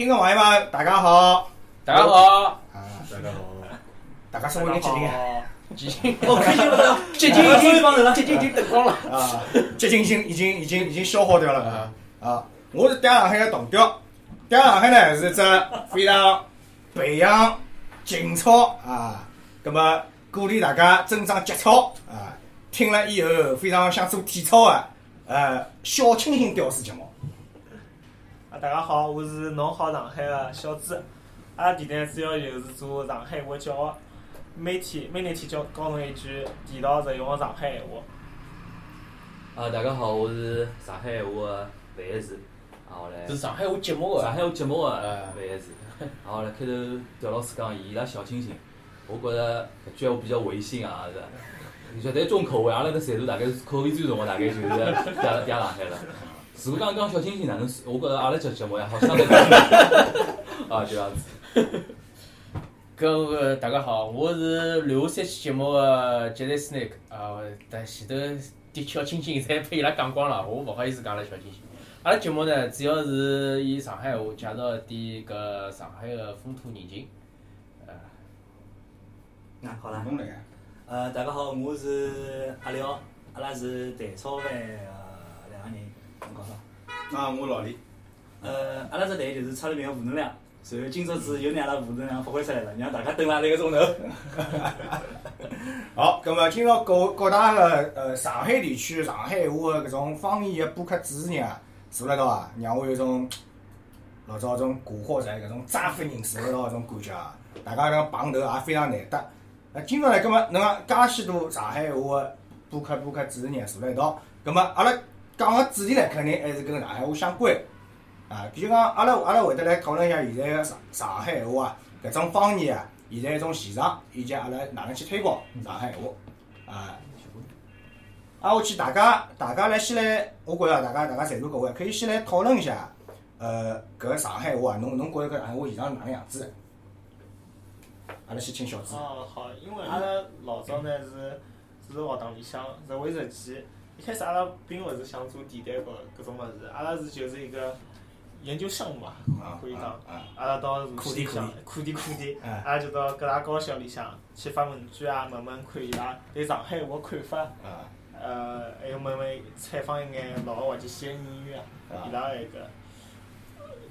听众朋友们，大家好，大家好，啊，大家好，大家稍微有点激情啊，激情，哦，开心了，激情已经，激情已经等光了。啊，激情已经已经已经已经消耗掉了啊啊！我是嗲上海的同调，嗲上海呢是一只非常培养情操啊，葛么鼓励大家增长节操啊，听了以后非常想做体操的呃小清新屌丝节目。啊，大家好，我是侬好上海的小朱。阿拉电台主要就是做上海话教学，每天每日天教教侬一句地道实用的上海闲话。啊，大家好，我是上海闲话的范一志，啊，我来是上海话节目的，上海话节目的哎范一志，啊，我来开头刁老师讲伊拉小清新，我觉着搿句闲话比较违心啊，是，绝对重口味，阿拉搿程度大概是口味最重的，大概就是嗲嗲上海了。如果讲讲小清新哪能，我觉着阿拉节节目还好相对 啊，就这样子。搿个大家好，我是留下三期节目的 Jedi Snake 啊，但前头点小清新 侪被伊拉讲光了，我勿好意思讲了小清新。阿拉节目呢，主要是以上海话介绍一点搿上海的风土人情。呃，啊，好了，侬来个，呃，大家好，我是阿廖，阿拉是蛋炒饭个人，侬讲啥？啊，我老李。呃，阿拉只队就是出了名个负能量，然后今朝子又拿阿拉负能量发挥出来了，让大家等了一个钟头。好，葛么今朝各各大个呃上海地区上海话的搿种方言的播客主持人啊，坐辣一道啊，让我有种老早种古惑仔搿种渣飞人坐辣一道搿种感觉啊，大家搿样碰头也非常难得。呃，今朝呢，葛么侬讲介许多上海话的播客播客主持人坐辣一道，葛么阿拉讲个主题呢，肯定还是跟上海话相关。啊，比如讲，阿拉阿拉会得来讨论一下现在个上上海话啊，搿种方言啊，现在一种现状，以及阿拉哪能去推广上海话啊。啊，我去大家大家来先来，我觉着大家大家在座各位可以先来讨论一下，呃，搿个上海话啊，侬侬觉着搿上海话现状是哪能样子的？阿拉先请小朱。哦，好，因为阿拉老早呢是是学堂里向是会实践，一开始阿拉并勿是想做电台搿搿种物事，阿拉是就是一个研究项目嘛，可以讲。啊阿拉到苦社区里向地苦地苦地苦地，哎阿拉就到各大高校里向去发问卷啊，问问看伊拉对上海话看法。啊呃，还有问问采访一眼老的滑稽戏的演员啊，啊伊拉埃个。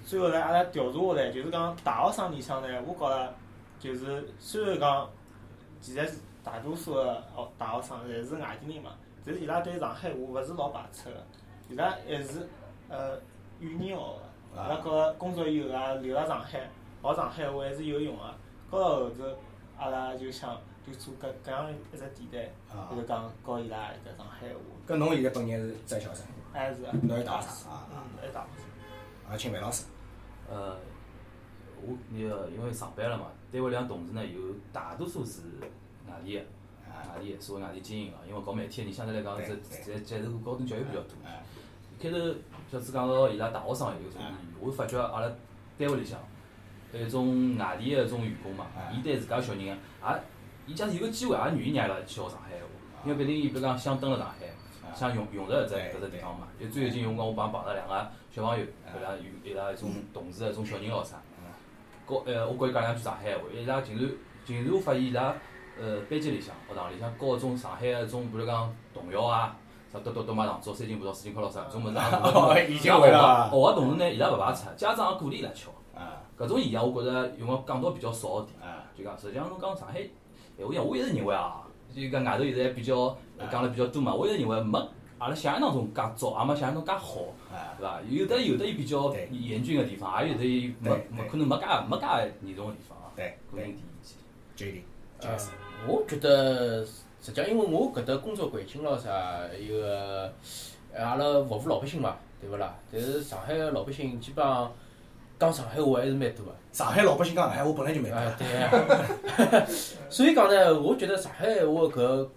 最后来，阿拉调查下来，就是讲大学生里向呢，我觉着就是虽然讲现在是大多数个学大学生侪是外地人嘛，但是伊拉对上海话勿是老排斥个，伊拉还是呃语言学个，伊拉觉着工作以后啊留辣上海学上海话还是有用个。到了后头，阿拉就想就做搿搿样一只电台。啊就是讲教伊拉搿上海话，搿侬现在本人是在校生，还是侬是大学生啊？嗯，还大学生。啊，请范老师。呃，我那个因为上班了嘛，单位里向同事呢有大多数是外地的，外地的，所谓外地经营个，因为搞媒体的人相对来讲是在接受高等教育比较多。哎。开头小朱讲到伊拉大学生有种语言，我发觉阿拉单位里向有一种外地的一种员工嘛，伊对自家小人也，伊假使有个机会也愿意让伊拉去学上海话，因为毕竟伊比如讲想蹲辣上海，想用用着搿只搿只地方嘛。就最近有辰光我帮碰着两个小朋友，伊拉有伊拉一种同事的一种小人学生，教呃我告伊讲两句上海话，伊拉竟然竟然我发现伊拉呃班级里向学堂里向教一种上海个一种，比如讲童谣啊。啥咚咚咚马上做三斤葡萄四斤可乐啥，搿种物事也已经会了啊学个同时呢，伊拉勿排斥，家长也鼓励伊拉去学。啊搿种现象我觉着用个讲到比较少个点，啊就讲实际上侬讲上海闲话讲，我一直认为啊，就讲外头现在比较呃讲了比较多嘛，我一直认为没阿拉想象当中介糟，也没想象中介好，啊对伐？有的有的伊比较对严峻个地方，也有的伊没没可能没介没介严重个地方啊。对对个人第一意见。，J D，呃，我觉得实际上，因为我搿搭工作环境咯啥，有个呃阿拉服务老百姓嘛，对勿啦？但是上海个老百姓基本上讲上海话还是蛮多个。上海老百姓讲上海话本来就蛮啊多，对呀。所以讲呢，我觉得上海话搿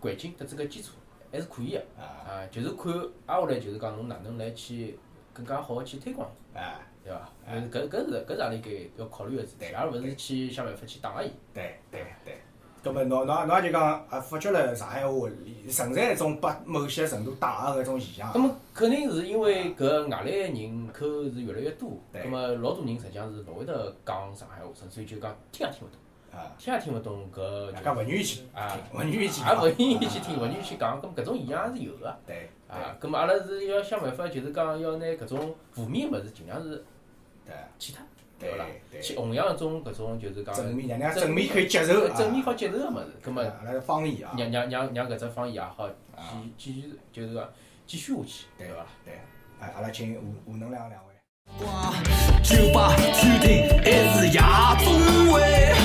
环境的这个基础还是可以个。啊啊，就是看挨下来就是讲侬哪能来去更加好个去推广伊，啊，对伐？搿搿搿是搿是阿拉应该要考虑个事体，而勿是去想办法去打压伊。对对对。葛葛末侬侬侬也就讲啊，发觉了上海话存在一种被某些程度打压个一种现象咁。么肯定是因为搿外来个人口是越来越多，对咁么老多人实际上是勿会得讲上海话，甚至于就讲听也听勿懂，啊，听也听勿懂搿大家勿愿意去啊听，勿愿意去也勿愿意去听，勿愿意去讲，咁搿种现象是有个。对啊，咁么阿拉是要想办法，就是讲要拿搿种负面个物事尽量是对对对勿啦？对去弘扬一种搿种就是讲正面让正面可以接受啊正面好接受个物事，咁么阿拉个方言啊，让让让让搿只方言也好啊继继续就是讲继续下去，对对伐？对，哎，阿拉请吴吴能量两位。酒吧注定还是夜总会？